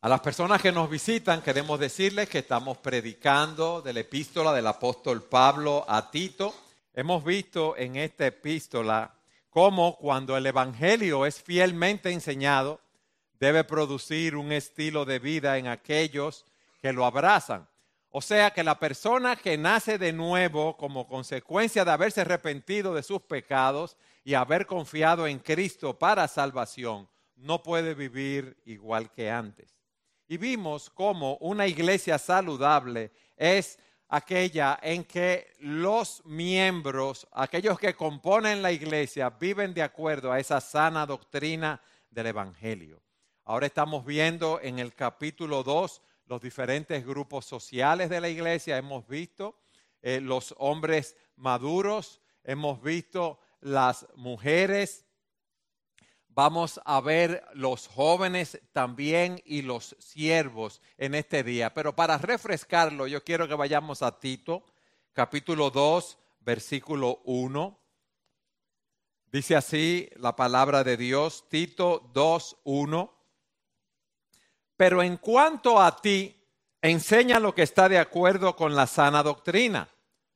A las personas que nos visitan queremos decirles que estamos predicando de la epístola del apóstol Pablo a Tito. Hemos visto en esta epístola cómo cuando el Evangelio es fielmente enseñado, debe producir un estilo de vida en aquellos que lo abrazan. O sea que la persona que nace de nuevo como consecuencia de haberse arrepentido de sus pecados y haber confiado en Cristo para salvación, no puede vivir igual que antes. Y vimos cómo una iglesia saludable es aquella en que los miembros, aquellos que componen la iglesia, viven de acuerdo a esa sana doctrina del Evangelio. Ahora estamos viendo en el capítulo 2 los diferentes grupos sociales de la iglesia. Hemos visto eh, los hombres maduros, hemos visto las mujeres Vamos a ver los jóvenes también y los siervos en este día. Pero para refrescarlo, yo quiero que vayamos a Tito, capítulo 2, versículo 1. Dice así la palabra de Dios, Tito 2, 1. Pero en cuanto a ti, enseña lo que está de acuerdo con la sana doctrina.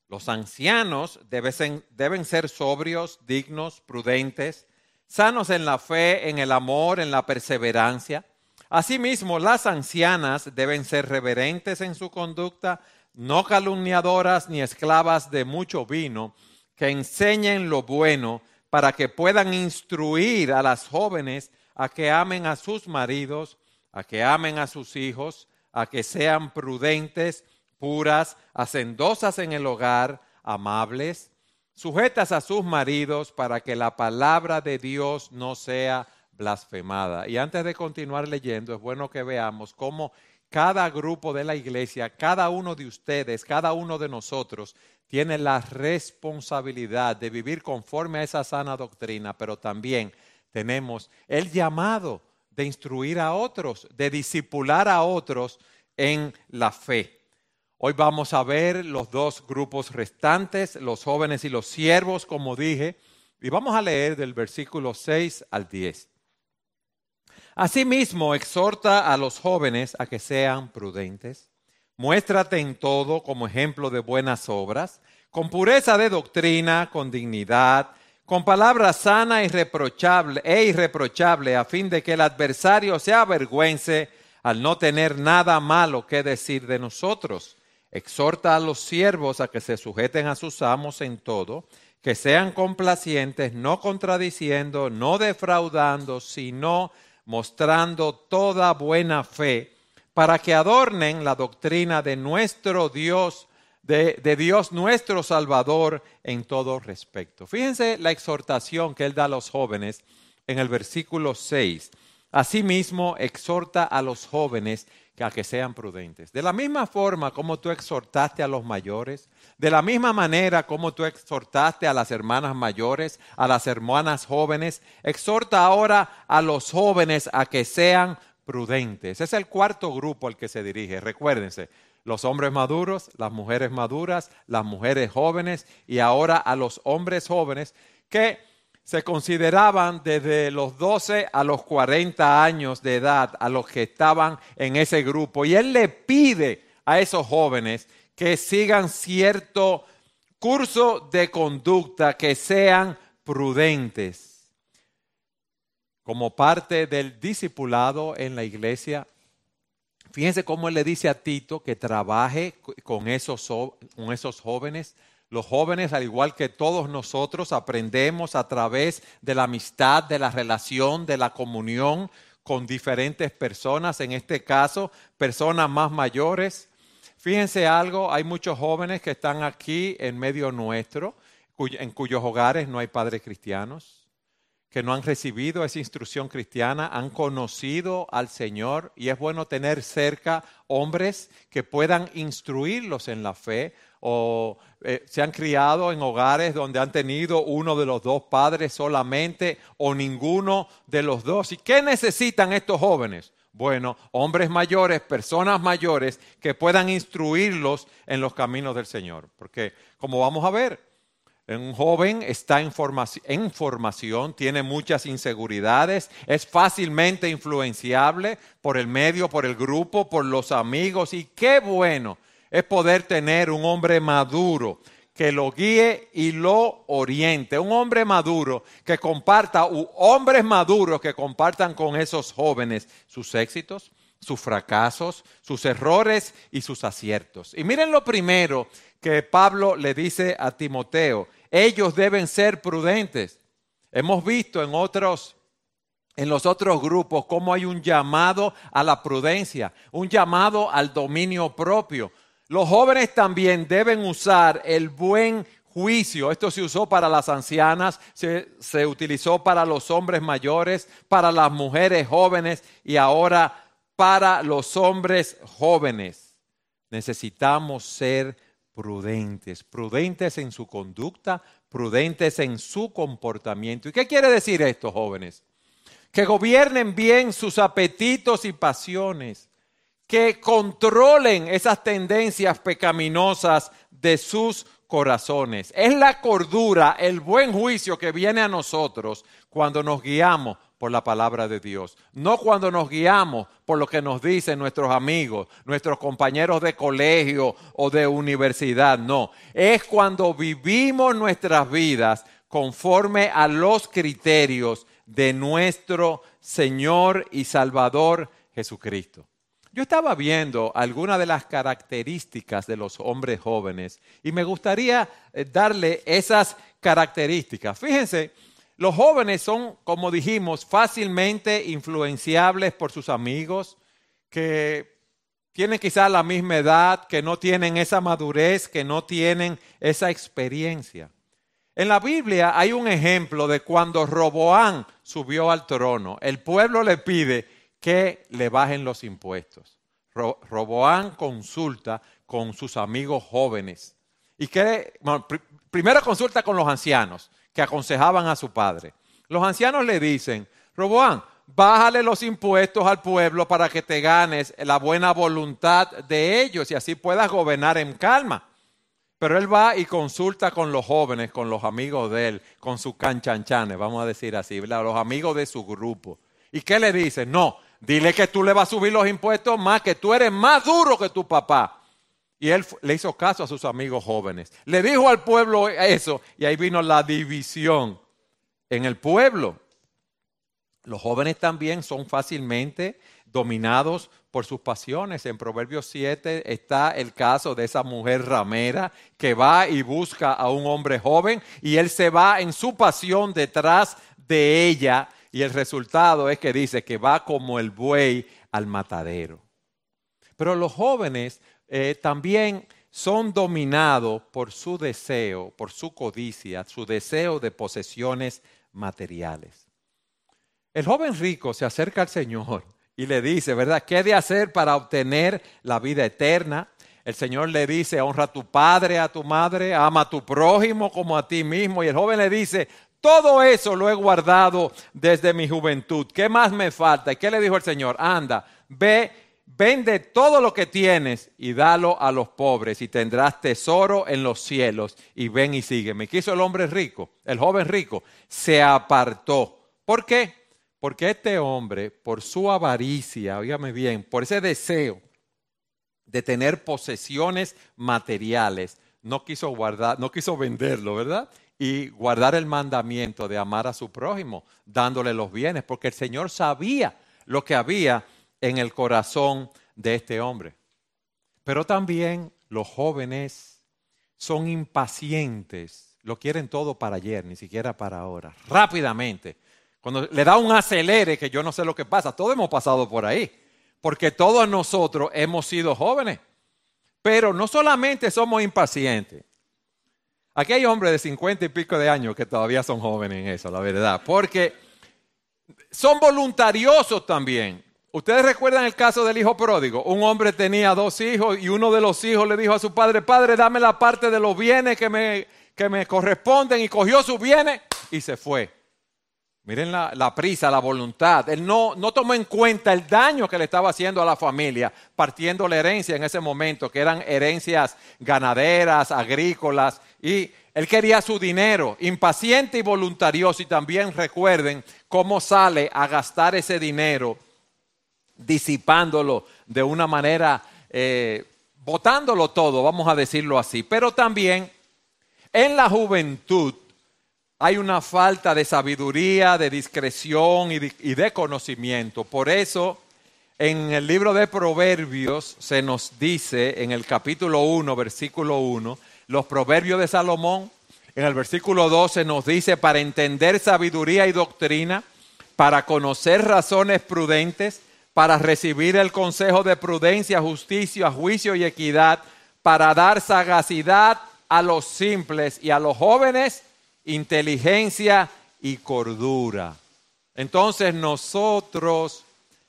Los ancianos deben, ser sobrios, dignos, prudentes sanos en la fe, en el amor, en la perseverancia. Asimismo, las ancianas deben ser reverentes en su conducta, no calumniadoras ni esclavas de mucho vino, que enseñen lo bueno para que puedan instruir a las jóvenes a que amen a sus maridos, a que amen a sus hijos, a que sean prudentes, puras, hacendosas en el hogar, amables, sujetas a sus maridos para que la palabra de Dios no sea blasfemada. Y antes de continuar leyendo, es bueno que veamos cómo cada grupo de la iglesia, cada uno de ustedes, cada uno de nosotros, tiene la responsabilidad de vivir conforme a esa sana doctrina, pero también tenemos el llamado de instruir a otros, de disipular a otros en la fe. Hoy vamos a ver los dos grupos restantes, los jóvenes y los siervos, como dije, y vamos a leer del versículo 6 al 10. Asimismo, exhorta a los jóvenes a que sean prudentes. Muéstrate en todo como ejemplo de buenas obras, con pureza de doctrina, con dignidad, con palabra sana e irreprochable, a fin de que el adversario se avergüence al no tener nada malo que decir de nosotros Exhorta a los siervos a que se sujeten a sus amos en todo, que sean complacientes, no contradiciendo, no defraudando, sino mostrando toda buena fe, para que adornen la doctrina de nuestro Dios, de, Dios nuestro Salvador en todo respecto. Fíjense la exhortación que él da a los jóvenes en el versículo 6. Asimismo, exhorta a los jóvenes a que sean prudentes. De la misma forma como tú exhortaste a los mayores, de la misma manera como tú exhortaste a las hermanas mayores, a las hermanas jóvenes, exhorta ahora a los jóvenes a que sean prudentes. Es el cuarto grupo al que se dirige. Recuérdense, los hombres maduros, las mujeres maduras, las mujeres jóvenes y ahora a los hombres jóvenes que se consideraban desde los 12 a los 40 años de edad a los que estaban en ese grupo. Y él le pide a esos jóvenes que sigan cierto curso de conducta, que sean prudentes. Como parte del discipulado en la iglesia, fíjense cómo él le dice a Tito que trabaje con esos, con esos jóvenes los jóvenes, al igual que todos nosotros, aprendemos a través de la amistad, de la relación, de la comunión con diferentes personas, en este caso, personas más mayores. Fíjense algo, hay muchos jóvenes que están aquí en medio nuestro, en cuyos hogares no hay padres cristianos, que no han recibido esa instrucción cristiana, han conocido al Señor y es bueno tener cerca hombres que puedan instruirlos en la fe, o eh, se han criado en hogares donde han tenido uno de los dos padres solamente o ninguno de los dos. ¿Y qué necesitan estos jóvenes? Bueno, hombres mayores, personas mayores que puedan instruirlos en los caminos del Señor. Porque, como vamos a ver, Un joven está en formación, tiene muchas inseguridades, es fácilmente influenciable por el medio, por el grupo, por los amigos. Y qué bueno es poder tener un hombre maduro que lo guíe y lo oriente. Un hombre maduro que comparta, hombres maduros que compartan con esos jóvenes sus éxitos, sus fracasos, sus errores y sus aciertos. Y miren lo primero que Pablo le dice a Timoteo, ellos deben ser prudentes. Hemos visto en otros en los otros grupos cómo hay un llamado a la prudencia, un llamado al dominio propio. Los jóvenes también deben usar el buen juicio. Esto se usó para las ancianas, se, se, utilizó para los hombres mayores, para las mujeres jóvenes y ahora para los hombres jóvenes. Necesitamos ser prudentes, prudentes en su conducta, prudentes en su comportamiento. ¿Y qué quiere decir esto, jóvenes? Que gobiernen bien sus apetitos y pasiones, que controlen esas tendencias pecaminosas de sus corazones. Es la cordura, el buen juicio que viene a nosotros cuando nos guiamos por la palabra de Dios. No cuando nos guiamos por lo que nos dicen nuestros amigos, nuestros compañeros de colegio o de universidad. No, es cuando vivimos nuestras vidas conforme a los criterios de nuestro Señor y Salvador Jesucristo. Yo estaba viendo algunas de las características de los hombres jóvenes y me gustaría eh, darle esas características. Fíjense, los jóvenes son, como dijimos, fácilmente influenciables por sus amigos, que tienen quizás la misma edad, que no tienen esa madurez, que no tienen esa experiencia. En la Biblia hay un ejemplo de cuando Roboán subió al trono. El pueblo le pide que le bajen los impuestos. Roboán consulta con sus amigos jóvenes. Y que, primero consulta con los ancianos que aconsejaban a su padre. Los ancianos le dicen, Roboán, bájale los impuestos al pueblo para que te ganes la buena voluntad de ellos y así puedas gobernar en calma. Pero él va y consulta con los jóvenes, con los amigos de él, con sus canchanchanes, vamos a decir así, los amigos de su grupo. ¿Y qué le dice? No, dile que tú le vas a subir los impuestos más, que tú eres más duro que tu papá. Y él le hizo caso a sus amigos jóvenes. Le dijo al pueblo eso y ahí vino la división en el pueblo. Los jóvenes también son fácilmente dominados por sus pasiones. En Proverbios 7 está el caso de esa mujer ramera que va y busca a un hombre joven y él se va en su pasión detrás de ella y el resultado es que dice que va como el buey al matadero. Pero los jóvenes eh, también son dominados por su deseo, por su codicia, su deseo de posesiones materiales. El joven rico se acerca al Señor y le dice, ¿verdad? ¿Qué de hacer para obtener la vida eterna? El Señor le dice, honra a tu padre, a tu madre, ama a tu prójimo como a ti mismo. Y el joven le dice, todo eso lo he guardado desde mi juventud. ¿Qué más me falta? ¿Y qué le dijo el Señor? Anda, ve Vende todo lo que tienes y dalo a los pobres y tendrás tesoro en los cielos y ven y sígueme. ¿Qué hizo el hombre rico? El joven rico se apartó. ¿Por qué? Porque este hombre, por su avaricia, oígame bien, por ese deseo de tener posesiones materiales, no quiso guardar, no quiso venderlo, ¿verdad? Y guardar el mandamiento de amar a su prójimo, dándole los bienes, porque el Señor sabía lo que había en el corazón de este hombre. Pero también los jóvenes son impacientes, lo quieren todo para ayer, ni siquiera para ahora, rápidamente. Cuando le da un acelere, que yo no sé lo que pasa, todos hemos pasado por ahí, porque todos nosotros hemos sido jóvenes, pero no solamente somos impacientes. Aquí hay hombres de cincuenta y pico de años que todavía son jóvenes en eso, la verdad, porque son voluntariosos también. Ustedes recuerdan el caso del hijo pródigo. Un hombre tenía dos hijos y uno de los hijos le dijo a su padre, padre, dame la parte de los bienes que me, que me corresponden y cogió sus bienes y se fue. Miren la, prisa, la voluntad. Él no, no tomó en cuenta el daño que le estaba haciendo a la familia, partiendo la herencia en ese momento, que eran herencias ganaderas, agrícolas, y él quería su dinero, impaciente y voluntarioso. Y también recuerden cómo sale a gastar ese dinero, disipándolo de una manera, eh, botándolo todo, vamos a decirlo así. Pero también en la juventud hay una falta de sabiduría, de discreción y de, conocimiento. Por eso, en el libro de Proverbios se nos dice, en el capítulo 1, versículo 1, los proverbios de Salomón, en el versículo 12 nos dice, para entender sabiduría y doctrina, para conocer razones prudentes, para recibir el consejo de prudencia, justicia, juicio y equidad, para dar sagacidad a los simples y a los jóvenes inteligencia y cordura. Entonces nosotros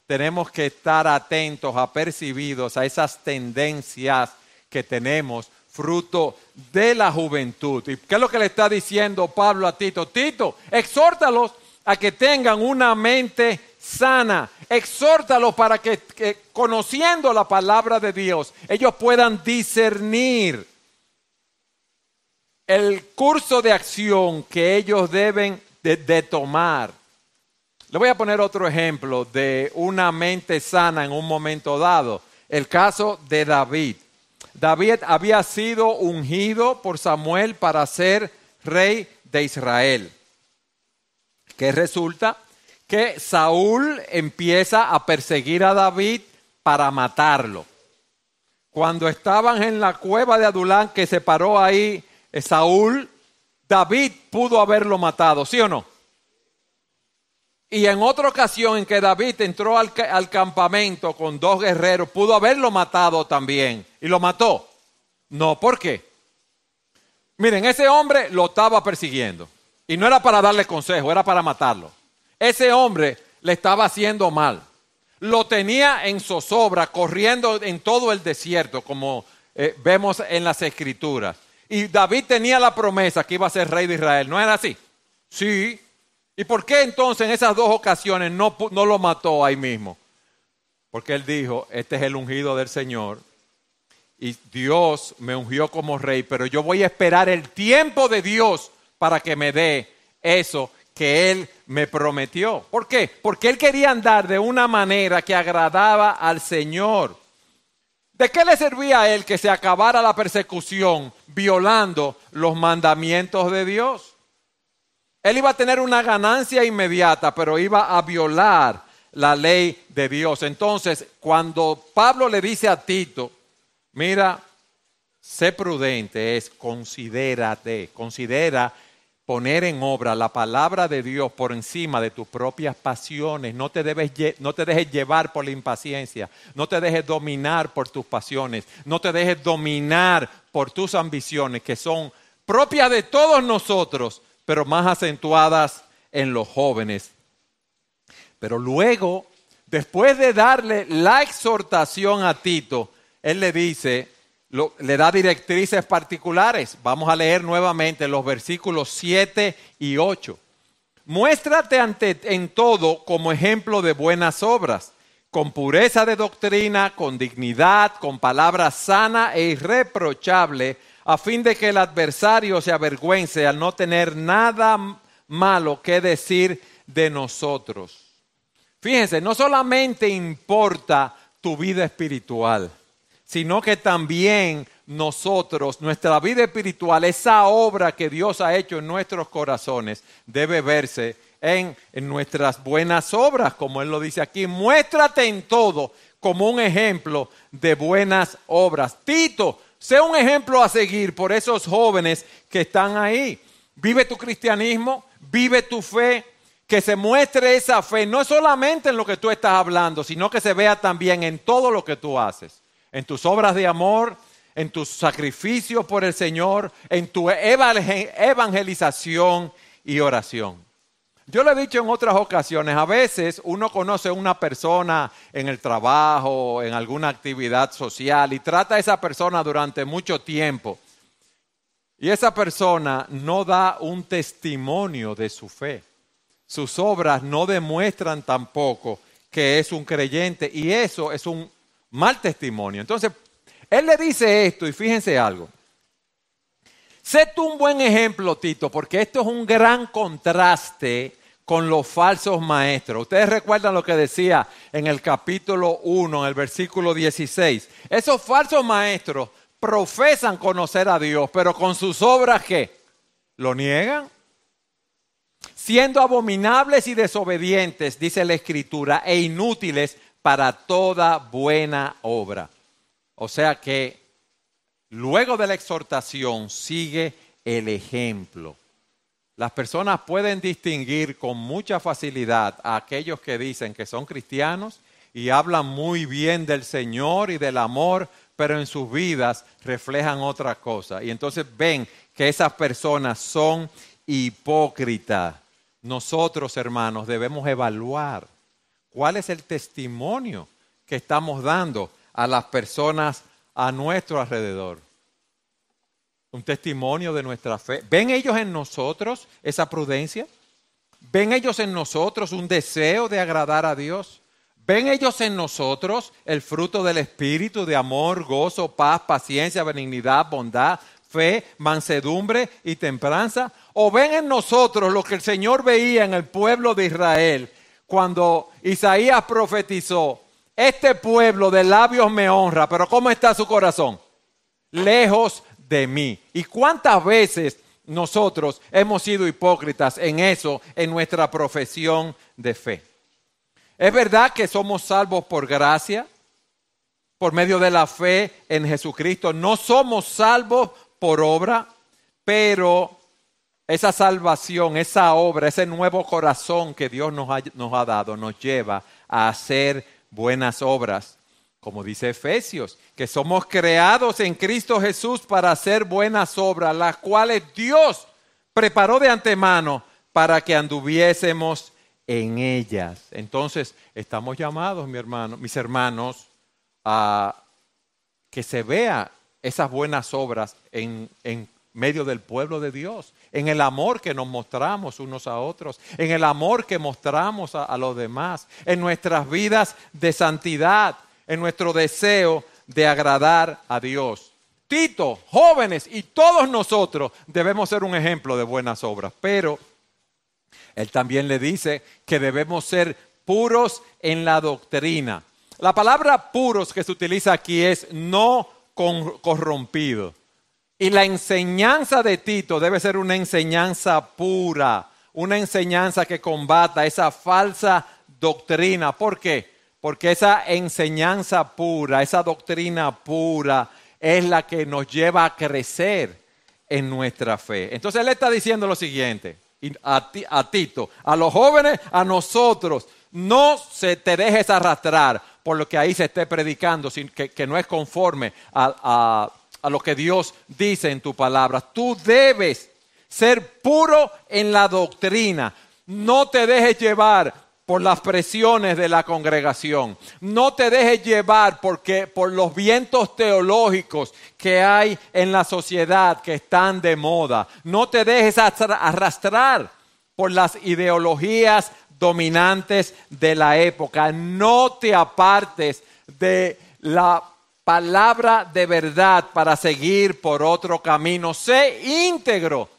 tenemos que estar atentos, apercibidos a esas tendencias que tenemos fruto de la juventud. ¿Y qué es lo que le está diciendo Pablo a Tito? Tito, exhórtalos a que tengan una mente sana. Exhórtalos para que, que, conociendo la palabra de Dios, ellos puedan discernir el curso de acción que ellos deben de, tomar. Le voy a poner otro ejemplo de una mente sana en un momento dado. El caso de David. David había sido ungido por Samuel para ser rey de Israel. ¿Qué resulta? Que Saúl empieza a perseguir a David para matarlo. Cuando estaban en la cueva de Adulán, que se paró ahí Saúl, David pudo haberlo matado, ¿sí o no? Y en otra ocasión en que David entró al, al, campamento con dos guerreros, pudo haberlo matado también. ¿Y lo mató? No, ¿por qué? Miren, ese hombre lo estaba persiguiendo. Y no era para darle consejo, era para matarlo. Ese hombre le estaba haciendo mal. Lo tenía en zozobra, corriendo en todo el desierto, como eh, vemos en las escrituras. Y David tenía la promesa que iba a ser rey de Israel. ¿No era así? Sí. ¿Y por qué entonces en esas dos ocasiones no, no lo mató ahí mismo? Porque él dijo, este es el ungido del Señor y Dios me ungió como rey, pero yo voy a esperar el tiempo de Dios para que me dé eso que Él me prometió. ¿Por qué? Porque Él quería andar de una manera que agradaba al Señor. ¿De qué le servía a él que se acabara la persecución violando los mandamientos de Dios? Él iba a tener una ganancia inmediata, pero iba a violar la ley de Dios. Entonces, cuando Pablo le dice a Tito, mira, sé prudente, es considérate, considera poner en obra la palabra de Dios por encima de tus propias pasiones. No te, debes, no te dejes llevar por la impaciencia. No te dejes dominar por tus pasiones. No te dejes dominar por tus ambiciones que son propias de todos nosotros, pero más acentuadas en los jóvenes. Pero luego, después de darle la exhortación a Tito, él le dice, le da directrices particulares. Vamos a leer nuevamente los versículos 7 y 8. Muéstrate ante, en todo como ejemplo de buenas obras, con pureza de doctrina, con dignidad, con palabra sana e irreprochable, a fin de que el adversario se avergüence al no tener nada malo que decir de nosotros. Fíjense, no solamente importa tu vida espiritual, sino que también nosotros, nuestra vida espiritual, esa obra que Dios ha hecho en nuestros corazones, debe verse en, nuestras buenas obras, como Él lo dice aquí. Muéstrate en todo como un ejemplo de buenas obras. Tito, sea un ejemplo a seguir por esos jóvenes que están ahí. Vive tu cristianismo, vive tu fe, que se muestre esa fe, no solamente en lo que tú estás hablando, sino que se vea también en todo lo que tú haces en tus obras de amor, en tus sacrificios por el Señor, en tu evangelización y oración. Yo lo he dicho en otras ocasiones, a veces uno conoce a una persona en el trabajo, en alguna actividad social y trata a esa persona durante mucho tiempo. Y esa persona no da un testimonio de su fe sus obras no demuestran tampoco que es un creyente y eso es un mal testimonio. Entonces, él le dice esto y fíjense algo. Sé tú un buen ejemplo, Tito, porque esto es un gran contraste con los falsos maestros. Ustedes recuerdan lo que decía en el capítulo 1, en el versículo 16. Esos falsos maestros profesan conocer a Dios, pero con sus obras ¿qué? Lo niegan. Siendo abominables y desobedientes, dice la Escritura, e inútiles para toda buena obra. O sea que luego de la exhortación sigue el ejemplo. Las personas pueden distinguir con mucha facilidad a aquellos que dicen que son cristianos y hablan muy bien del Señor y del amor, pero en sus vidas reflejan otra cosa. Y entonces ven que esas personas son hipócritas. Nosotros, hermanos, debemos evaluar cuál es el testimonio que estamos dando a las personas a nuestro alrededor. Un testimonio de nuestra fe. ¿Ven ellos en nosotros esa prudencia? ¿Ven ellos en nosotros un deseo de agradar a Dios? ¿Ven ellos en nosotros el fruto del Espíritu de amor, gozo, paz, paciencia, benignidad, bondad, fe, mansedumbre y templanza? ¿O ven en nosotros lo que el Señor veía en el pueblo de Israel cuando Isaías profetizó? Este pueblo de labios me honra, pero ¿cómo está su corazón? Lejos de mí. ¿Y cuántas veces nosotros hemos sido hipócritas en eso, en nuestra profesión de fe? Es verdad que somos salvos por gracia, por medio de la fe en Jesucristo. No somos salvos por obra, pero esa salvación, esa obra, ese nuevo corazón que Dios nos ha, nos ha dado, nos lleva a hacer buenas obras, como dice Efesios, que somos creados en Cristo Jesús para hacer buenas obras, las cuales Dios preparó de antemano para que anduviésemos en ellas. Entonces, estamos llamados, mi hermano, mis hermanos, a que se vea esas buenas obras en, en medio del pueblo de Dios, en el amor que nos mostramos unos a otros, en el amor que mostramos a, los demás, en nuestras vidas de santidad, en nuestro deseo de agradar a Dios. Tito, jóvenes y todos nosotros debemos ser un ejemplo de buenas obras, pero él también le dice que debemos ser puros en la doctrina. La palabra puros que se utiliza aquí es no corrompido. Y la enseñanza de Tito debe ser una enseñanza pura, una enseñanza que combata esa falsa doctrina. ¿Por qué? Porque esa enseñanza pura, esa doctrina pura, es la que nos lleva a crecer en nuestra fe. Entonces él está diciendo lo siguiente, a, Tito, a los jóvenes, a nosotros, no se te dejes arrastrar por lo que ahí se esté predicando, que, que no es conforme a a lo que Dios dice en tu palabra. Tú debes ser puro en la doctrina. No te dejes llevar por las presiones de la congregación. No te dejes llevar porque por los vientos teológicos que hay en la sociedad que están de moda. No te dejes arrastrar por las ideologías dominantes de la época. No te apartes de la palabra de verdad para seguir por otro camino. Sé íntegro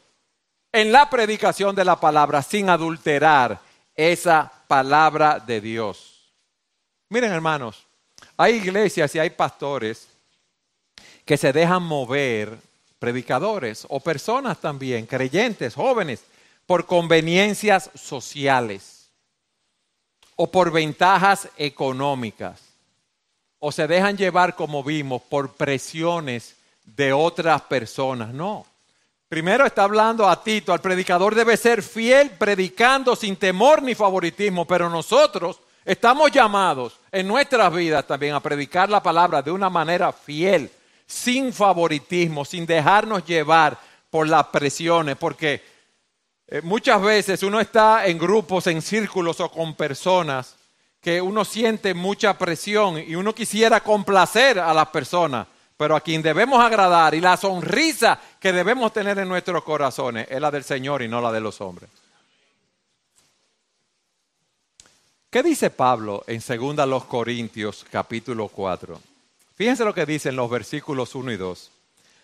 en la predicación de la palabra sin adulterar esa palabra de Dios. Miren hermanos, hay iglesias y hay pastores que se dejan mover, predicadores o personas también, creyentes, jóvenes, por conveniencias sociales o por ventajas económicas o se dejan llevar, como vimos, por presiones de otras personas. No. Primero está hablando a Tito, al predicador debe ser fiel predicando sin temor ni favoritismo, pero nosotros estamos llamados en nuestras vidas también a predicar la palabra de una manera fiel, sin favoritismo, sin dejarnos llevar por las presiones, porque eh, muchas veces uno está en grupos, en círculos o con personas que uno siente mucha presión y uno quisiera complacer a las personas, pero a quien debemos agradar y la sonrisa que debemos tener en nuestros corazones es la del Señor y no la de los hombres. ¿Qué dice Pablo en 2 los Corintios capítulo 4? Fíjense lo que dice en los versículos 1 y 2.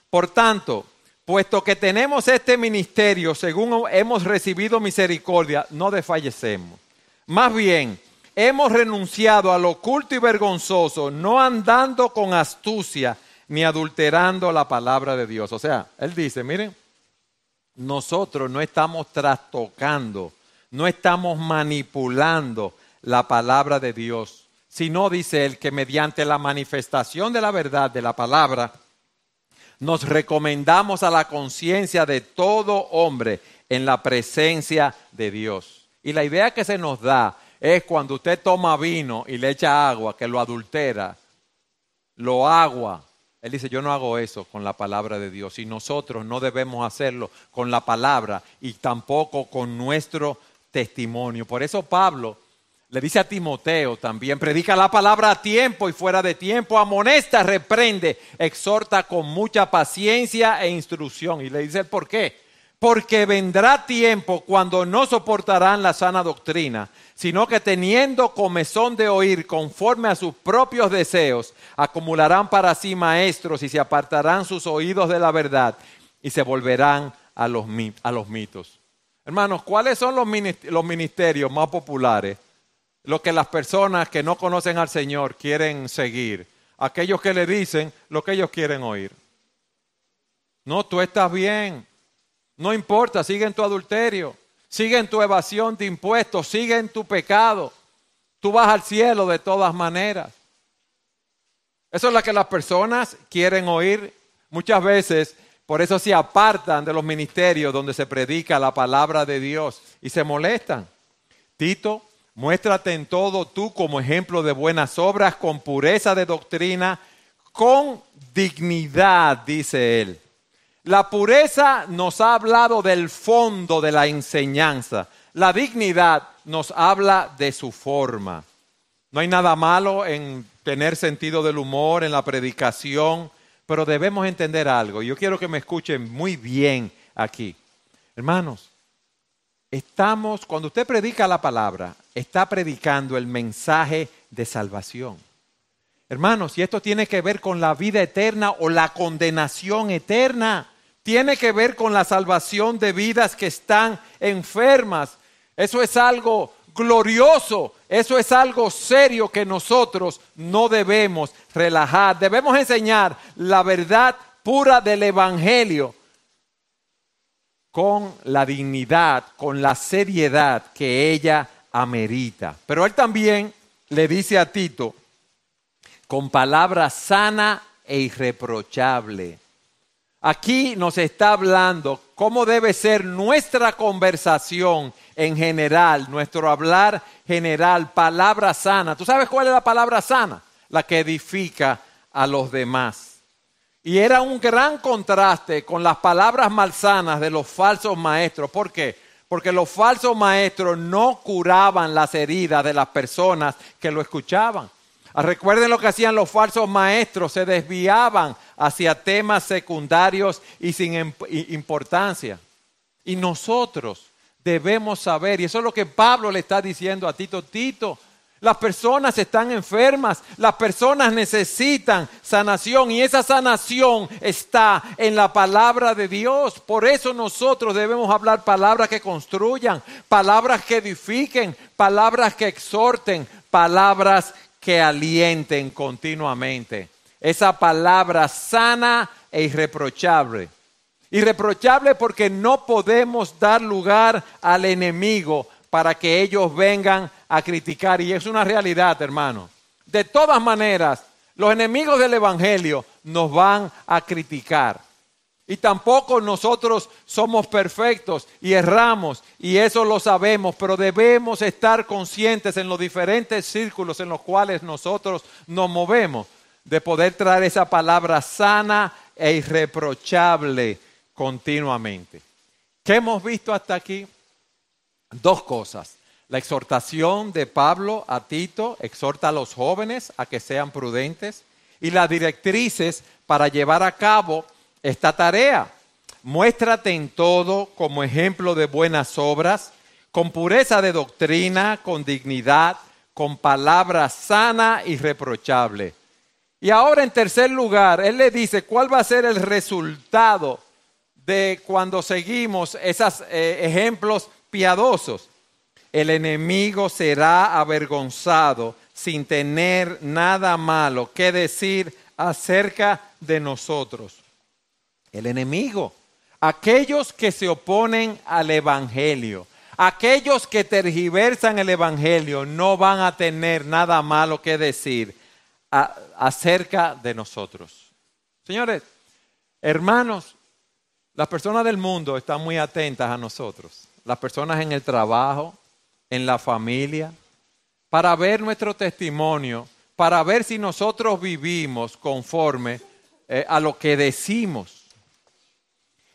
Por tanto, puesto que tenemos este ministerio, según hemos recibido misericordia, no desfallecemos. Más bien, hemos renunciado al oculto y vergonzoso, no andando con astucia ni adulterando la palabra de Dios. O sea, él dice, miren, nosotros no estamos trastocando, no estamos manipulando la palabra de Dios, sino dice él que mediante la manifestación de la verdad de la palabra, nos recomendamos a la conciencia de todo hombre en la presencia de Dios. Y la idea que se nos da es cuando usted toma vino y le echa agua, que lo adultera, lo agua. Él dice, yo no hago eso con la palabra de Dios y nosotros no debemos hacerlo con la palabra y tampoco con nuestro testimonio. Por eso Pablo le dice a Timoteo también, predica la palabra a tiempo y fuera de tiempo, amonesta, reprende, exhorta con mucha paciencia e instrucción. Y le dice por qué. Porque vendrá tiempo cuando no soportarán la sana doctrina, sino que teniendo comezón de oír conforme a sus propios deseos, acumularán para sí maestros y se apartarán sus oídos de la verdad y se volverán a los, mitos. Hermanos, ¿cuáles son los ministerios más populares? lo que las personas que no conocen al Señor quieren seguir, aquellos que le dicen lo que ellos quieren oír. No, tú estás bien, no importa, sigue en tu adulterio, sigue en tu evasión de impuestos, sigue en tu pecado, tú vas al cielo de todas maneras. Eso es lo que las personas quieren oír muchas veces. Por eso se apartan de los ministerios donde se predica la palabra de Dios y se molestan. Tito Muéstrate en todo tú como ejemplo de buenas obras, con pureza de doctrina, con dignidad, dice él. La pureza nos ha hablado del fondo de la enseñanza. La dignidad nos habla de su forma. No hay nada malo en tener sentido del humor en la predicación, pero debemos entender algo. Yo quiero que me escuchen muy bien aquí. Hermanos, estamos, cuando usted predica la palabra, está predicando el mensaje de salvación. Hermanos, y esto tiene que ver con la vida eterna o la condenación eterna, tiene que ver con la salvación de vidas que están enfermas. Eso es algo glorioso, eso es algo serio que nosotros no debemos relajar. Debemos enseñar la verdad pura del Evangelio con la dignidad, con la seriedad que ella amerita. Pero él también le dice a Tito, con palabra sana e irreprochable. Aquí nos está hablando cómo debe ser nuestra conversación en general, nuestro hablar general, palabra sana. ¿Tú sabes cuál es la palabra sana? La que edifica a los demás. Y era un gran contraste con las palabras malsanas de los falsos maestros. ¿Por qué? Porque los falsos maestros no curaban las heridas de las personas que lo escuchaban. Ah, recuerden lo que hacían los falsos maestros, se desviaban hacia temas secundarios y sin importancia. Y nosotros debemos saber, y eso es lo que Pablo le está diciendo a Tito, Tito, las personas están enfermas, las personas necesitan sanación y esa sanación está en la palabra de Dios. Por eso nosotros debemos hablar palabras que construyan, palabras que edifiquen, palabras que exhorten, palabras que alienten continuamente. Esa palabra sana e irreprochable. Irreprochable porque no podemos dar lugar al enemigo para que ellos vengan a criticar. Y es una realidad, hermano. De todas maneras, los enemigos del Evangelio nos van a criticar. Y tampoco nosotros somos perfectos y erramos, y eso lo sabemos, pero debemos estar conscientes en los diferentes círculos en los cuales nosotros nos movemos, de poder traer esa palabra sana e irreprochable continuamente. ¿Qué hemos visto hasta aquí? Dos cosas. La exhortación de Pablo a Tito exhorta a los jóvenes a que sean prudentes y las directrices para llevar a cabo esta tarea. Muéstrate en todo como ejemplo de buenas obras, con pureza de doctrina, con dignidad, con palabras sana y reprochable. Y ahora en tercer lugar, Él le dice cuál va a ser el resultado de cuando seguimos esos eh, ejemplos piadosos. El enemigo será avergonzado sin tener nada malo que decir acerca de nosotros. El enemigo, aquellos que se oponen al Evangelio, aquellos que tergiversan el Evangelio, no van a tener nada malo que decir acerca de nosotros. Señores, hermanos, las personas del mundo están muy atentas a nosotros. Las personas en el trabajo, en la familia, para ver nuestro testimonio, para ver si nosotros vivimos conforme eh, a lo que decimos.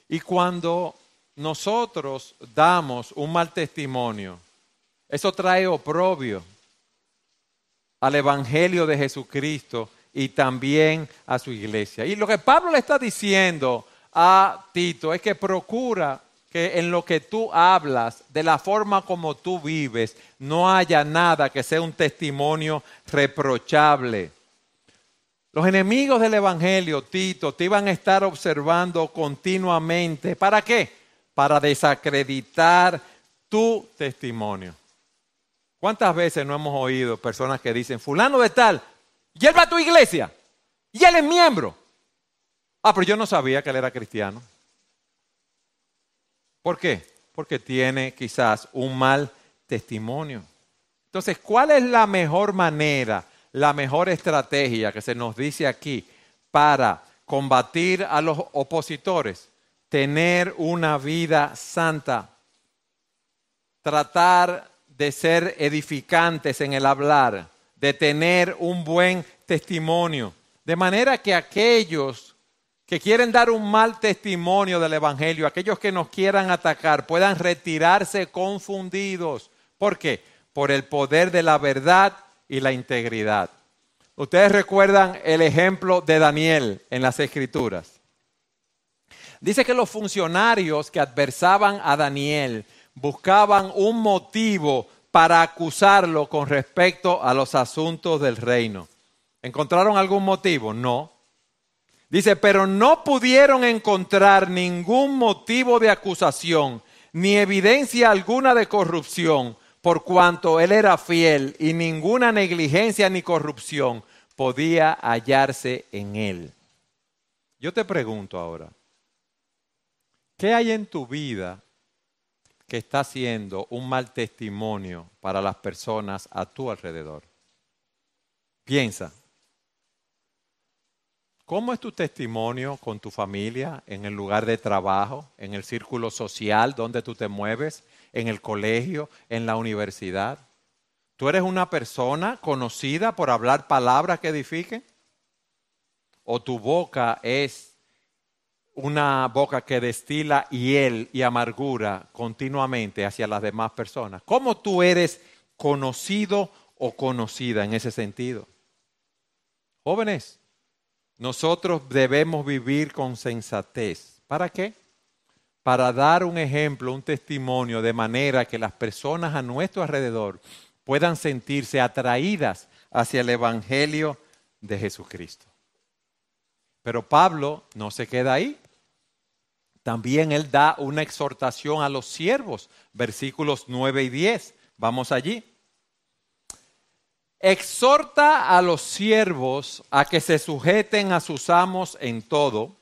Y cuando nosotros damos un mal testimonio, eso trae oprobio al Evangelio de Jesucristo y también a su iglesia. Y lo que Pablo le está diciendo a Tito es que procura que en lo que tú hablas, de la forma como tú vives, no haya nada que sea un testimonio reprochable. Los enemigos del Evangelio, Tito, te iban a estar observando continuamente. ¿Para qué? Para desacreditar tu testimonio. ¿Cuántas veces no hemos oído personas que dicen, fulano de tal, y él va a tu iglesia, y él es miembro? Ah, pero yo no sabía que él era cristiano. ¿Por qué? Porque tiene quizás un mal testimonio. Entonces, ¿cuál es la mejor manera, la mejor estrategia que se nos dice aquí para combatir a los opositores? Tener una vida santa, tratar de ser edificantes en el hablar, de tener un buen testimonio, de manera que aquellos que quieren dar un mal testimonio del Evangelio, aquellos que nos quieran atacar, puedan retirarse confundidos. ¿Por qué? Por el poder de la verdad y la integridad. Ustedes recuerdan el ejemplo de Daniel en las Escrituras. Dice que los funcionarios que adversaban a Daniel buscaban un motivo para acusarlo con respecto a los asuntos del reino. ¿Encontraron algún motivo? No. Dice, pero no pudieron encontrar ningún motivo de acusación, ni evidencia alguna de corrupción, por cuanto él era fiel y ninguna negligencia ni corrupción podía hallarse en él. Yo te pregunto ahora, ¿qué hay en tu vida que está siendo un mal testimonio para las personas a tu alrededor? Piensa, ¿Cómo es tu testimonio con tu familia, en el lugar de trabajo, en el círculo social donde tú te mueves, en el colegio, en la universidad? ¿Tú eres una persona conocida por hablar palabras que edifiquen? ¿O tu boca es una boca que destila hiel y amargura continuamente hacia las demás personas? ¿Cómo tú eres conocido o conocida en ese sentido? Jóvenes, nosotros debemos vivir con sensatez. ¿Para qué? Para dar un ejemplo, un testimonio, de manera que las personas a nuestro alrededor puedan sentirse atraídas hacia el Evangelio de Jesucristo. Pero Pablo no se queda ahí. También él da una exhortación a los siervos, versículos 9 y 10. Vamos allí exhorta a los siervos a que se sujeten a sus amos en todo,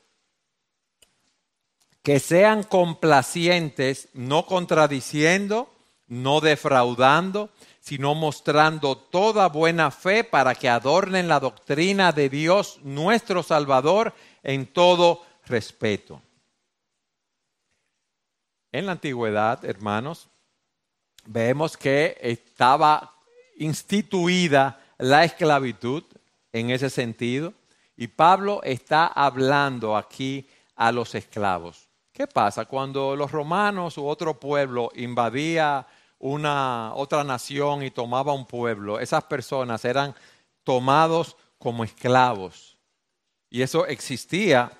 que sean complacientes, no contradiciendo, no defraudando, sino mostrando toda buena fe para que adornen la doctrina de Dios nuestro Salvador en todo respeto. En la antigüedad, hermanos, vemos que estaba instituida la esclavitud en ese sentido. Y Pablo está hablando aquí a los esclavos. ¿Qué pasa cuando los romanos u otro pueblo invadía una otra nación y tomaba un pueblo? Esas personas eran tomados como esclavos. Y eso existía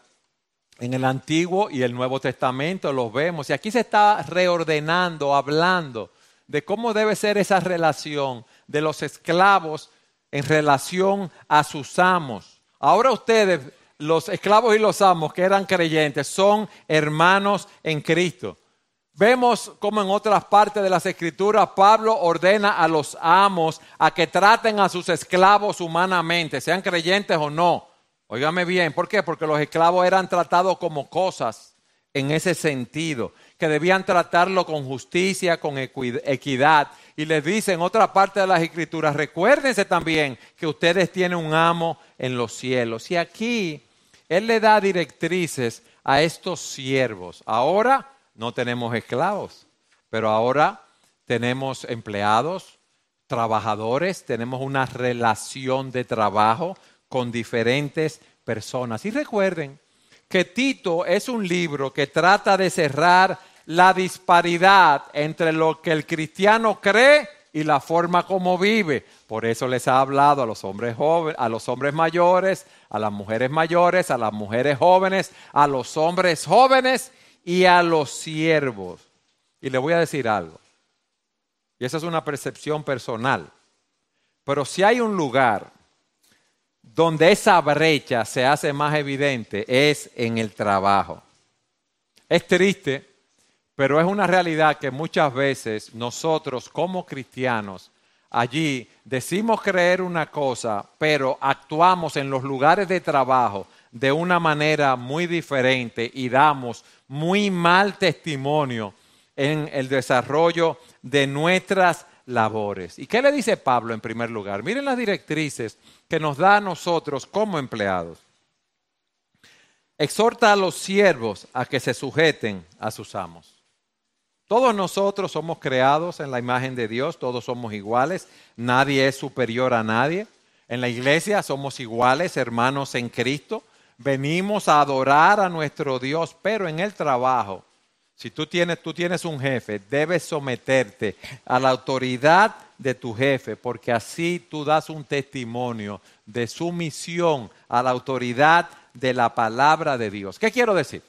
en el Antiguo y el Nuevo Testamento, los vemos. Y aquí se está reordenando, hablando de cómo debe ser esa relación de los esclavos en relación a sus amos. Ahora ustedes, los esclavos y los amos que eran creyentes, son hermanos en Cristo. Vemos como en otras partes de las escrituras Pablo ordena a los amos a que traten a sus esclavos humanamente, sean creyentes o no. Óigame bien, ¿por qué? Porque los esclavos eran tratados como cosas en ese sentido, que debían tratarlo con justicia, con equidad. Y les dice en otra parte de las escrituras, recuérdense también que ustedes tienen un amo en los cielos. Y aquí él le da directrices a estos siervos. Ahora no tenemos esclavos, pero ahora tenemos empleados, trabajadores, tenemos una relación de trabajo con diferentes personas. Y recuerden que Tito es un libro que trata de cerrar la disparidad entre lo que el cristiano cree y la forma como vive. Por eso les ha hablado a los hombres jóvenes, a los hombres mayores, a las mujeres mayores, a las mujeres jóvenes, a los hombres jóvenes y a los siervos. Y le voy a decir algo. Y esa es una percepción personal. Pero si hay un lugar donde esa brecha se hace más evidente es en el trabajo. Es triste, pero es una realidad que muchas veces nosotros como cristianos allí decimos creer una cosa, pero actuamos en los lugares de trabajo de una manera muy diferente y damos muy mal testimonio en el desarrollo de nuestras labores. ¿Y qué le dice Pablo en primer lugar? Miren las directrices que nos da a nosotros como empleados. Exhorta a los siervos a que se sujeten a sus amos. Todos nosotros somos creados en la imagen de Dios, todos somos iguales, nadie es superior a nadie. En la iglesia somos iguales, hermanos en Cristo venimos a adorar a nuestro Dios, pero en el trabajo, si tú tienes, tú tienes un jefe, debes someterte a la autoridad de tu jefe, porque así tú das un testimonio de sumisión a la autoridad de la palabra de Dios. ¿Qué quiero decir?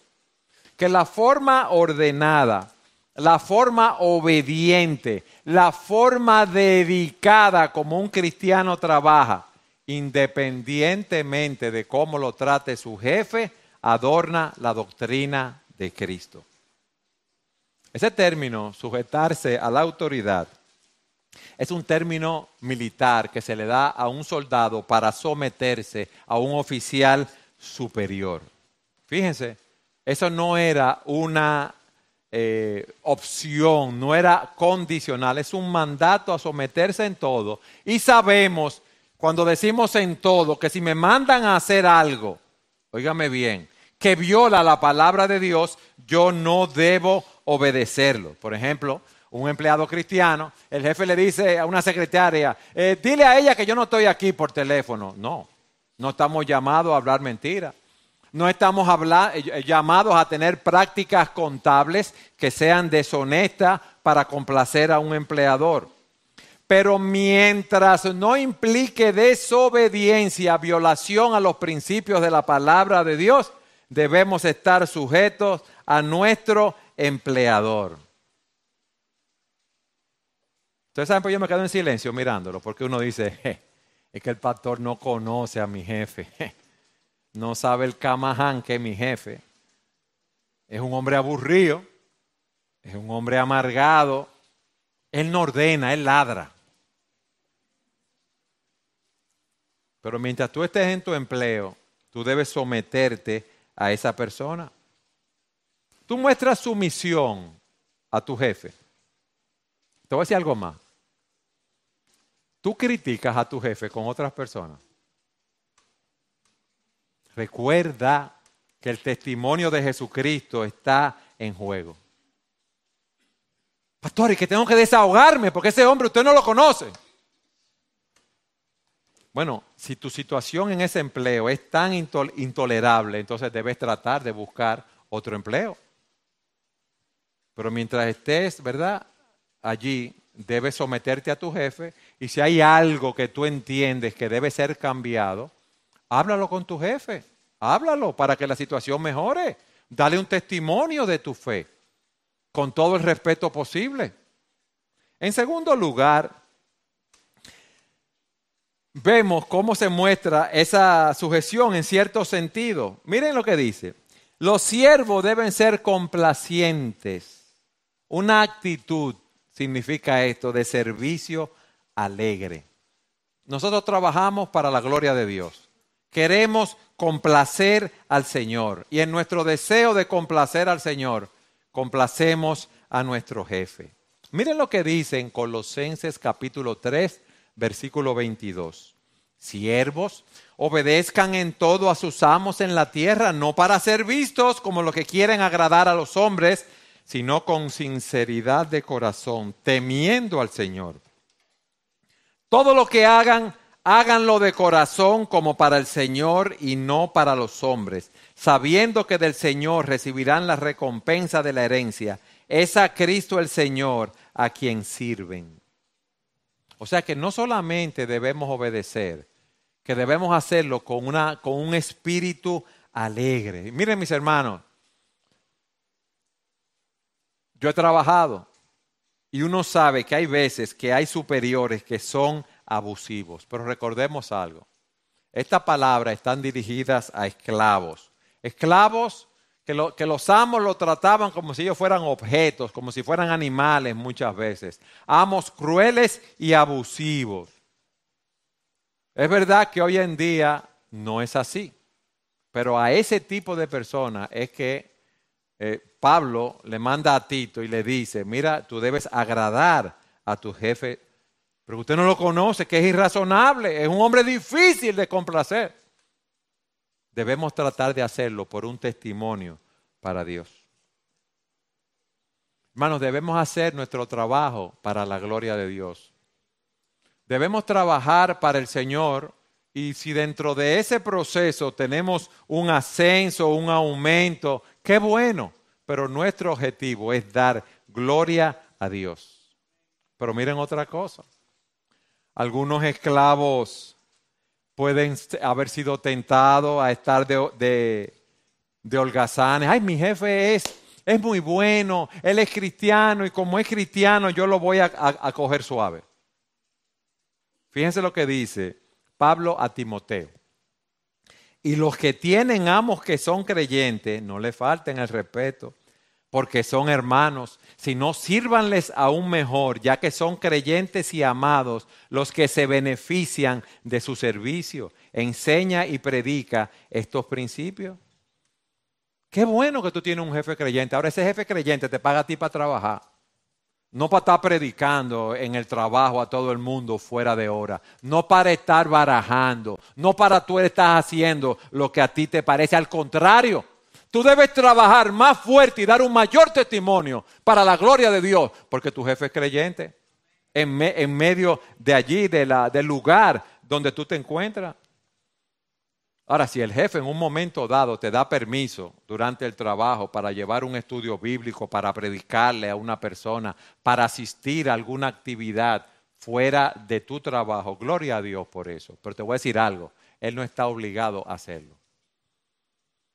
Que la forma ordenada, la forma obediente, la forma dedicada como un cristiano trabaja, independientemente de cómo lo trate su jefe, adorna la doctrina de Cristo. Ese término, sujetarse a la autoridad, es un término militar que se le da a un soldado para someterse a un oficial superior. Fíjense, eso no era una eh, opción, no era condicional, es un mandato a someterse en todo. Y sabemos cuando decimos en todo que si me mandan a hacer algo, óigame bien, que viola la palabra de Dios, yo no debo obedecerlo. Por ejemplo, un empleado cristiano, el jefe le dice a una secretaria, eh, dile a ella que yo no estoy aquí por teléfono. No, no estamos llamados a hablar mentiras. No estamos eh, llamados a tener prácticas contables que sean deshonestas para complacer a un empleador. Pero mientras no implique desobediencia, violación a los principios de la palabra de Dios, debemos estar sujetos a nuestro empleador. Ustedes saben, pues yo me quedo en silencio mirándolo, porque uno dice, es que el pastor no conoce a mi jefe, no sabe el camaján que es mi jefe. Es un hombre aburrido, es un hombre amargado, él no ordena, él ladra. Pero mientras tú estés en tu empleo, tú debes someterte a esa persona. Tú muestras sumisión a tu jefe. Te voy a decir algo más. Tú criticas a tu jefe con otras personas. Recuerda que el testimonio de Jesucristo está en juego. Pastor, y que tengo que desahogarme porque ese hombre usted no lo conoce. Bueno, si tu situación en ese empleo es tan intolerable, entonces debes tratar de buscar otro empleo. Pero mientras estés, ¿verdad? Allí debes someterte a tu jefe y si hay algo que tú entiendes que debe ser cambiado, háblalo con tu jefe, háblalo para que la situación mejore. Dale un testimonio de tu fe con todo el respeto posible. En segundo lugar, vemos cómo se muestra esa sujeción en cierto sentido. Miren lo que dice. Los siervos deben ser complacientes. Una actitud significa esto de servicio alegre. Nosotros trabajamos para la gloria de Dios. Queremos complacer al Señor. Y en nuestro deseo de complacer al Señor, complacemos a nuestro jefe. Miren lo que dice en Colosenses capítulo 3, versículo 22. Siervos, obedezcan en todo a sus amos en la tierra, no para ser vistos como los que quieren agradar a los hombres, sino con sinceridad de corazón, temiendo al Señor. Todo lo que hagan, háganlo de corazón como para el Señor y no para los hombres, sabiendo que del Señor recibirán la recompensa de la herencia. Es a Cristo el Señor a quien sirven. O sea que no solamente debemos obedecer, que debemos hacerlo con, una, con un espíritu alegre. Miren mis hermanos, yo he trabajado y uno sabe que hay veces que hay superiores que son abusivos, pero recordemos algo. Estas palabras están dirigidas a esclavos. Esclavos que, los amos lo trataban como si ellos fueran objetos, como si fueran animales muchas veces. Amos crueles y abusivos. Es verdad que hoy en día no es así, pero a ese tipo de personas es que eh, Pablo le manda a Tito y le dice, mira, tú debes agradar a tu jefe, pero usted no lo conoce, que es irrazonable, es un hombre difícil de complacer. Debemos tratar de hacerlo por un testimonio para Dios. Hermanos, debemos hacer nuestro trabajo para la gloria de Dios. Debemos trabajar para el Señor y si dentro de ese proceso tenemos un ascenso, un aumento, qué bueno, pero nuestro objetivo es dar gloria a Dios. Pero miren otra cosa. Algunos esclavos pueden haber sido tentados a estar de, holgazanes. Ay, mi jefe es, es muy bueno, él es cristiano y como es cristiano yo lo voy a, a coger suave. Fíjense lo que dice Pablo a Timoteo. Y los que tienen amos que son creyentes, no le falten el respeto, porque son hermanos, sino sírvanles aún mejor, ya que son creyentes y amados los que se benefician de su servicio. Enseña y predica estos principios. Qué bueno que tú tienes un jefe creyente. Ahora ese jefe creyente te paga a ti para trabajar. No para estar predicando en el trabajo a todo el mundo fuera de hora. No para estar barajando. No para tú estar haciendo lo que a ti te parece. Al contrario, tú debes trabajar más fuerte y dar un mayor testimonio para la gloria de Dios. Porque tu jefe es creyente. En, en medio de allí, del lugar donde tú te encuentras. Ahora, si el jefe en un momento dado te da permiso durante el trabajo para llevar un estudio bíblico, para predicarle a una persona, para asistir a alguna actividad fuera de tu trabajo, gloria a Dios por eso. Pero te voy a decir algo, Él no está obligado a hacerlo.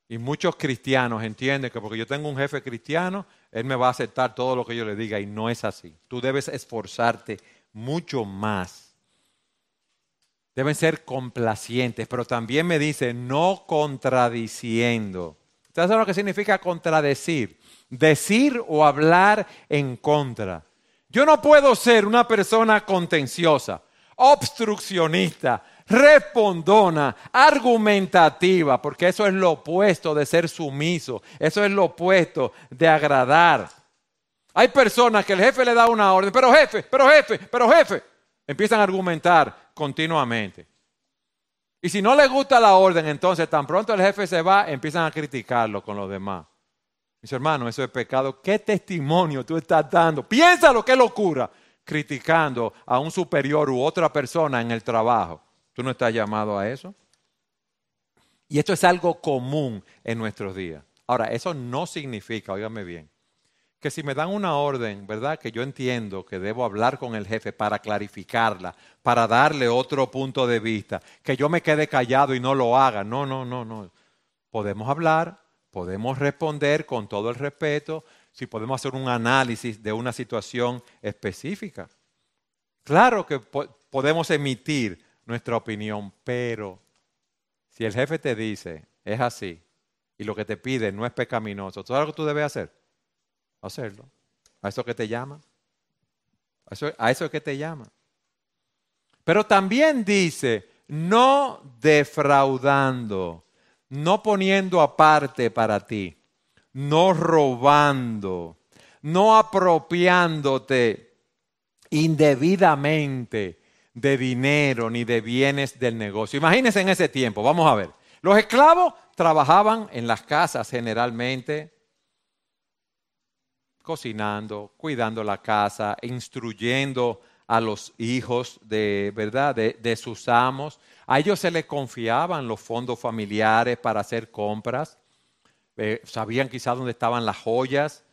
Y muchos cristianos entienden que porque yo tengo un jefe cristiano, Él me va a aceptar todo lo que yo le diga y no es así. Tú debes esforzarte mucho más Deben ser complacientes, pero también me dice no contradiciendo. ¿Ustedes saben lo que significa contradecir? Decir o hablar en contra. Yo no puedo ser una persona contenciosa, obstruccionista, respondona, argumentativa, porque eso es lo opuesto de ser sumiso, eso es lo opuesto de agradar. Hay personas que el jefe le da una orden, pero jefe, pero jefe, pero jefe, empiezan a argumentar continuamente. Y si no le gusta la orden, entonces tan pronto el jefe se va, empiezan a criticarlo con los demás. Mis hermanos, eso es pecado. ¿Qué testimonio tú estás dando? Piénsalo, qué locura. Criticando a un superior u otra persona en el trabajo. ¿Tú no estás llamado a eso? Y esto es algo común en nuestros días. Ahora, eso no significa, óigame bien, que si me dan una orden, ¿verdad? Que yo entiendo que debo hablar con el jefe para clarificarla, para darle otro punto de vista, que yo me quede callado y no lo haga. No, no, no, no. Podemos hablar, podemos responder con todo el respeto, si podemos hacer un análisis de una situación específica. Claro que podemos emitir nuestra opinión, pero si el jefe te dice, es así, y lo que te pide no es pecaminoso, todo lo que tú debes hacer, hacerlo. A eso que te llama. A eso, a eso es que te llama. Pero también dice, no defraudando, no poniendo aparte para ti, no robando, no apropiándote indebidamente de dinero ni de bienes del negocio. Imagínense en ese tiempo, vamos a ver. Los esclavos trabajaban en las casas generalmente, cocinando, cuidando la casa, instruyendo a los hijos de, ¿verdad? De, sus amos. A ellos se les confiaban los fondos familiares para hacer compras. Eh, sabían quizás dónde estaban las joyas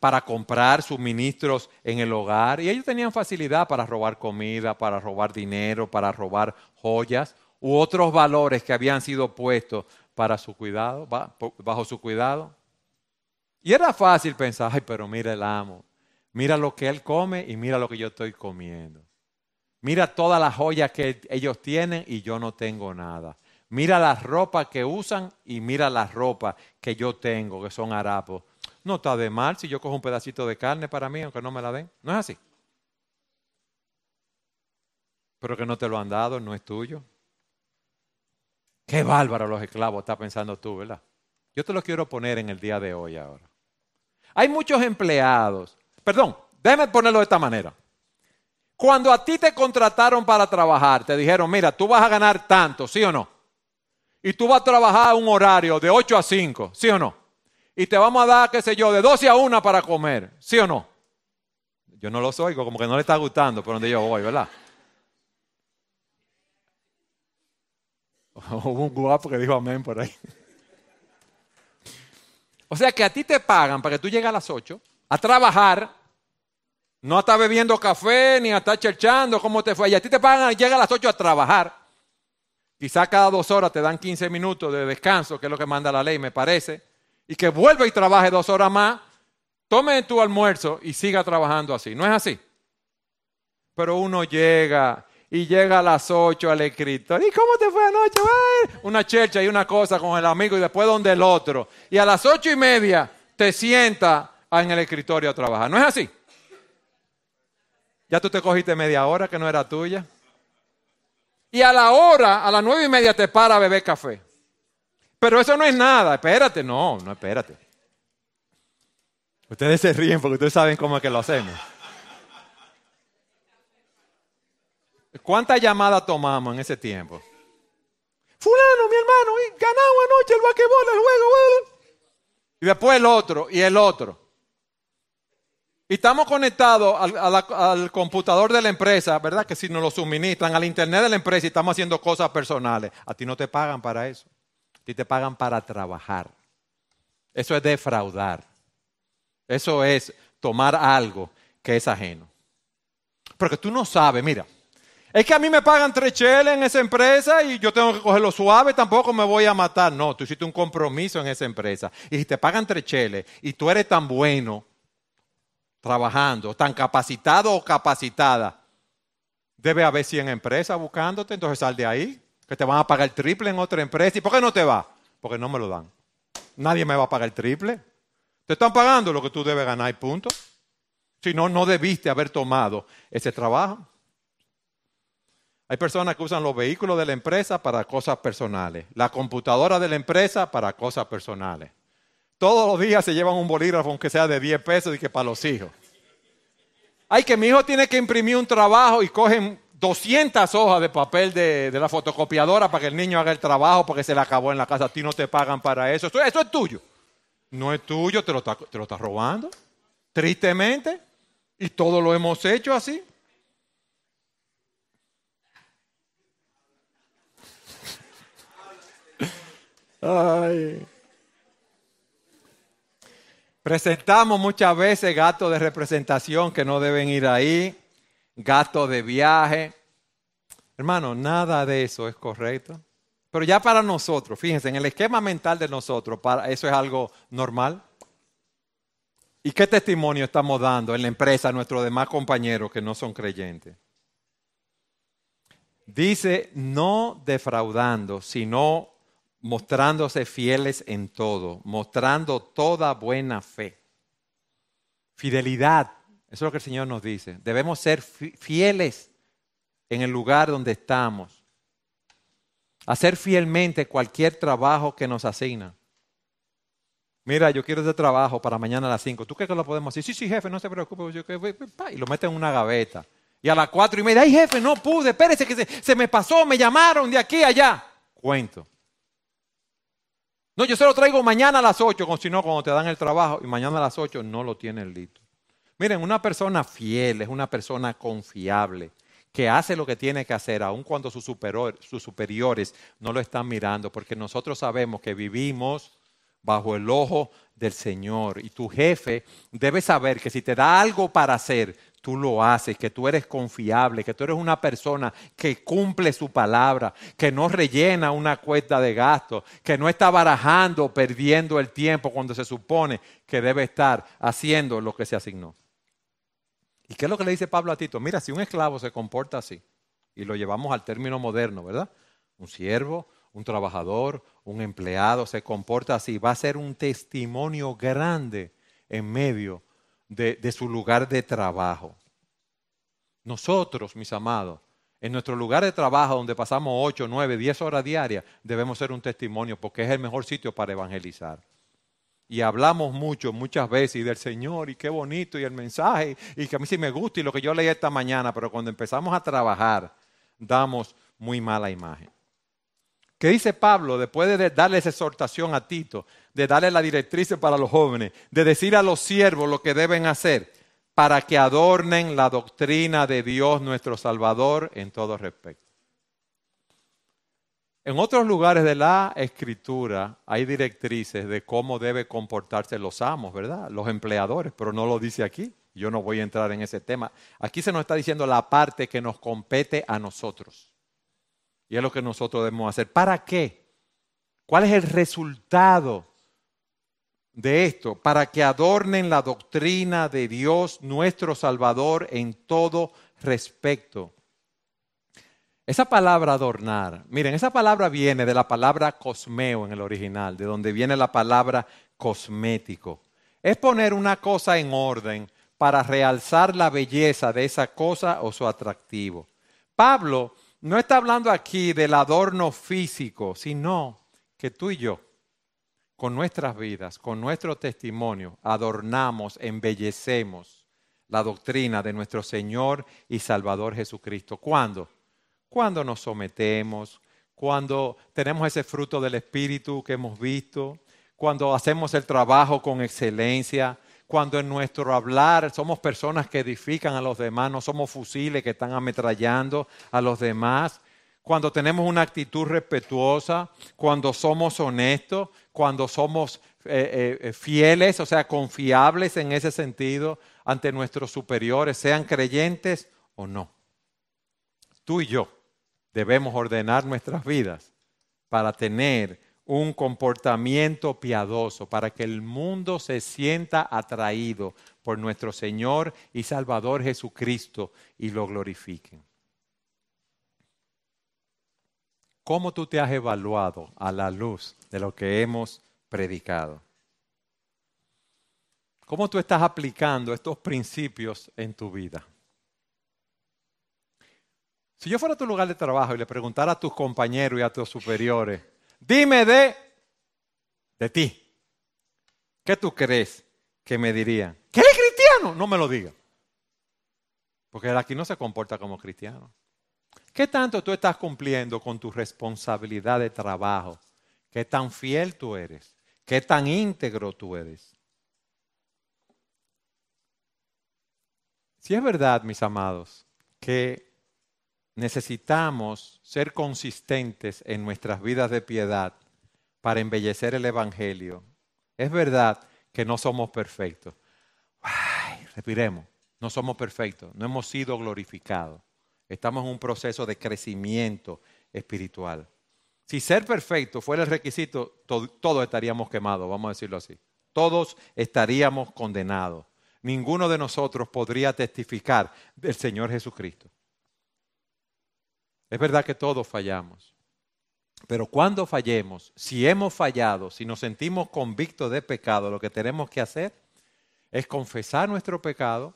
para comprar suministros en el hogar. Y ellos tenían facilidad para robar comida, para robar dinero, para robar joyas u otros valores que habían sido puestos para su cuidado, bajo su cuidado. Y era fácil pensar, ay, pero mira el amo, Mira lo que él come y mira lo que yo estoy comiendo. Mira todas las joyas que ellos tienen y yo no tengo nada. Mira las ropas que usan y mira las ropas que yo tengo, que son harapos. No está de mal si yo cojo un pedacito de carne para mí, aunque no me la den. No es así. Pero que no te lo han dado, no es tuyo. Qué bárbaro los esclavos, está pensando tú, ¿verdad? Yo te lo quiero poner en el día de hoy ahora. Hay muchos empleados Perdón, déjame ponerlo de esta manera. Cuando a ti te contrataron para trabajar, te dijeron, mira, tú vas a ganar tanto, ¿sí o no? Y tú vas a trabajar un horario de 8 a 5, ¿sí o no? Y te vamos a dar, qué sé yo, de 12 a 1 para comer, ¿sí o no? Yo no lo oigo, como que no le está gustando por donde yo voy, ¿verdad? Hubo un guapo que dijo amén por ahí. O sea que a ti te pagan para que tú llegues a las 8 a trabajar, no a estar bebiendo café ni a estar cherchando cómo te fue. Y a ti te pagan, llega a las 8 a trabajar. Quizá cada dos horas te dan 15 minutos de descanso, que es lo que manda la ley, me parece. Y que vuelva y trabaje dos horas más, tome tu almuerzo y siga trabajando así. ¿No es así? Pero uno llega y llega a las 8 al escritorio. ¿Y cómo te fue anoche? Una chercha y una cosa con el amigo y después donde el otro. Y a las ocho y media te sienta en el escritorio a trabajar. ¿No es así? Ya tú te cogiste media hora que no era tuya. Y a la hora, a las nueve y media, te para a beber café. Pero eso no es nada. Espérate, no, no espérate. Ustedes se ríen porque ustedes saben cómo es que lo hacemos. ¿Cuántas llamadas tomamos en ese tiempo? Fulano, mi hermano, ganamos anoche el vaquebol, el juego. Y después el otro, y el otro. Y estamos conectados al, computador de la empresa, ¿verdad? Que si nos lo suministran, al internet de la empresa y estamos haciendo cosas personales. A ti no te pagan para eso. A ti te pagan para trabajar. Eso es defraudar. Eso es tomar algo que es ajeno. Porque tú no sabes, mira, es que a mí me pagan tres cheles en esa empresa y yo tengo que cogerlo suave, tampoco me voy a matar. No, tú hiciste un compromiso en esa empresa. Y si te pagan tres cheles y tú eres tan bueno trabajando, tan capacitado o capacitada, debe haber 100 empresas buscándote, entonces sal de ahí, que te van a pagar el triple en otra empresa. ¿Y por qué no te va? Porque no me lo dan. Nadie me va a pagar el triple. Te están pagando lo que tú debes ganar y punto. Si no, no debiste haber tomado ese trabajo. Hay personas que usan los vehículos de la empresa para cosas personales, la computadora de la empresa para cosas personales. Todos los días se llevan un bolígrafo, aunque sea de 10 pesos, y que para los hijos. Ay, que mi hijo tiene que imprimir un trabajo y cogen 200 hojas de papel de, la fotocopiadora para que el niño haga el trabajo porque se le acabó en la casa. A ti no te pagan para eso. Eso, es tuyo. No es tuyo, te lo, estás robando. Tristemente. Y todo lo hemos hecho así. Presentamos muchas veces gastos de representación que no deben ir ahí, gastos de viaje. Hermano, nada de eso es correcto. Pero ya para nosotros, fíjense, en el esquema mental de nosotros, para, eso es algo normal. ¿Y qué testimonio estamos dando en la empresa a nuestros demás compañeros que no son creyentes? Dice, no defraudando, sino mostrándose fieles en todo, mostrando toda buena fe. Fidelidad, eso es lo que el Señor nos dice. Debemos ser fieles en el lugar donde estamos. Hacer fielmente cualquier trabajo que nos asigna. Mira, yo quiero ese trabajo para mañana a las 5. ¿Tú crees que lo podemos hacer? Sí, sí, jefe, no se preocupe. y lo meten en una gaveta. Y a las cuatro y media, ay jefe, no pude, espérese que se, se me pasó, me llamaron de aquí a allá. Cuento. No, yo se lo traigo mañana a las 8, si no, cuando te dan el trabajo y mañana a las 8 no lo tienen listo. Miren, una persona fiel es una persona confiable, que hace lo que tiene que hacer, aun cuando sus, sus superiores no lo están mirando, porque nosotros sabemos que vivimos bajo el ojo del Señor. Y tu jefe debe saber que si te da algo para hacer, tú lo haces, que tú eres confiable, que tú eres una persona que cumple su palabra, que no rellena una cuesta de gastos, que no está barajando, perdiendo el tiempo cuando se supone que debe estar haciendo lo que se asignó. ¿Y qué es lo que le dice Pablo a Tito? Mira, si un esclavo se comporta así, y lo llevamos al término moderno, ¿verdad? Un siervo, un trabajador, un empleado se comporta así, va a ser un testimonio grande en medio de, su lugar de trabajo. Nosotros, mis amados, en nuestro lugar de trabajo, donde pasamos 8, 9, 10 horas diarias, debemos ser un testimonio porque es el mejor sitio para evangelizar. Y hablamos mucho, muchas veces, y del Señor, y qué bonito, y el mensaje, y que a mí sí me gusta, y lo que yo leí esta mañana, pero cuando empezamos a trabajar, damos muy mala imagen. ¿Qué dice Pablo después de darle esa exhortación a Tito? De darle la directriz para los jóvenes, de decir a los siervos lo que deben hacer para que adornen la doctrina de Dios nuestro Salvador en todo respecto. En otros lugares de la escritura hay directrices de cómo debe comportarse los amos, ¿verdad? Los empleadores, pero no lo dice aquí. Yo no voy a entrar en ese tema. Aquí se nos está diciendo la parte que nos compete a nosotros. Y es lo que nosotros debemos hacer. ¿Para qué? ¿Cuál es el resultado de esto, para que adornen la doctrina de Dios nuestro Salvador en todo respecto. Esa palabra adornar, miren, esa palabra viene de la palabra cosmeo en el original, de donde viene la palabra cosmético. Es poner una cosa en orden para realzar la belleza de esa cosa o su atractivo. Pablo no está hablando aquí del adorno físico, sino que tú y yo con nuestras vidas, con nuestro testimonio, adornamos, embellecemos la doctrina de nuestro Señor y Salvador Jesucristo. ¿Cuándo? Cuando nos sometemos, cuando tenemos ese fruto del Espíritu que hemos visto, cuando hacemos el trabajo con excelencia, cuando en nuestro hablar somos personas que edifican a los demás, no somos fusiles que están ametrallando a los demás, cuando tenemos una actitud respetuosa, cuando somos honestos, cuando somos eh, eh, fieles, o sea, confiables en ese sentido ante nuestros superiores, sean creyentes o no. Tú y yo debemos ordenar nuestras vidas para tener un comportamiento piadoso, para que el mundo se sienta atraído por nuestro Señor y Salvador Jesucristo y lo glorifiquen. ¿Cómo tú te has evaluado a la luz de lo que hemos predicado? ¿Cómo tú estás aplicando estos principios en tu vida? Si yo fuera a tu lugar de trabajo y le preguntara a tus compañeros y a tus superiores, dime de, de ti, ¿qué tú crees que me dirían? ¿Que eres cristiano? No me lo diga. Porque aquí no se comporta como cristiano. ¿Qué tanto tú estás cumpliendo con tu responsabilidad de trabajo? ¿Qué tan fiel tú eres? ¿Qué tan íntegro tú eres? Si es verdad, mis amados, que necesitamos ser consistentes en nuestras vidas de piedad para embellecer el Evangelio, es verdad que no somos perfectos. Ay, respiremos, no somos perfectos, no hemos sido glorificados. Estamos en un proceso de crecimiento espiritual. Si ser perfecto fuera el requisito, todos estaríamos quemados, vamos a decirlo así. Todos estaríamos condenados. Ninguno de nosotros podría testificar del Señor Jesucristo. Es verdad que todos fallamos. Pero cuando fallemos, si hemos fallado, si nos sentimos convictos de pecado, lo que tenemos que hacer es confesar nuestro pecado.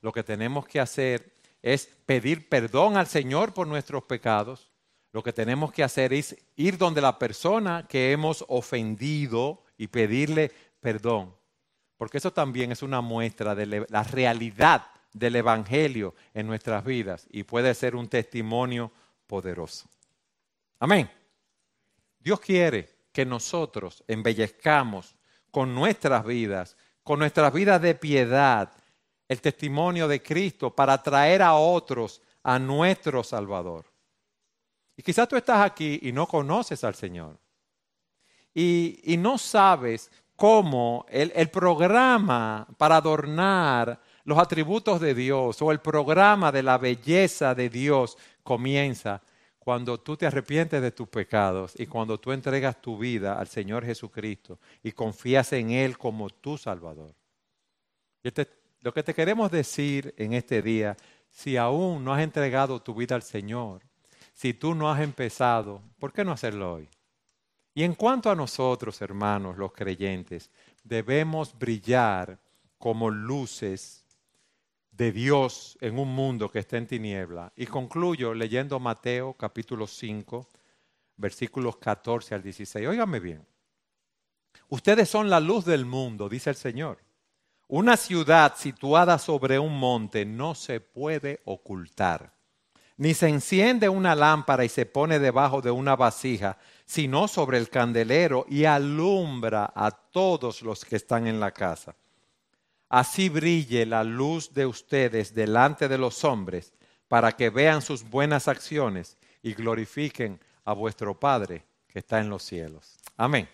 Lo que tenemos que hacer es pedir perdón al Señor por nuestros pecados. Lo que tenemos que hacer es ir donde la persona que hemos ofendido y pedirle perdón. Porque eso también es una muestra de la realidad del Evangelio en nuestras vidas y puede ser un testimonio poderoso. Amén. Dios quiere que nosotros embellezcamos con nuestras vidas, con nuestras vidas de piedad, el testimonio de Cristo para traer a otros a nuestro Salvador. Y quizás tú estás aquí y no conoces al Señor. Y, y no sabes cómo el, programa para adornar los atributos de Dios o el programa de la belleza de Dios comienza cuando tú te arrepientes de tus pecados y cuando tú entregas tu vida al Señor Jesucristo y confías en Él como tu Salvador. Este, lo que te queremos decir en este día, si aún no has entregado tu vida al Señor, si tú no has empezado, ¿por qué no hacerlo hoy? Y en cuanto a nosotros, hermanos, los creyentes, debemos brillar como luces de Dios en un mundo que está en tiniebla. Y concluyo leyendo Mateo capítulo 5, versículos 14 al 16. Óigame bien. Ustedes son la luz del mundo, dice el Señor. Una ciudad situada sobre un monte no se puede ocultar. Ni se enciende una lámpara y se pone debajo de una vasija, sino sobre el candelero y alumbra a todos los que están en la casa así brille la luz de ustedes delante de los hombres, para que vean sus buenas acciones y glorifiquen a vuestro Padre que está en los cielos. Amén.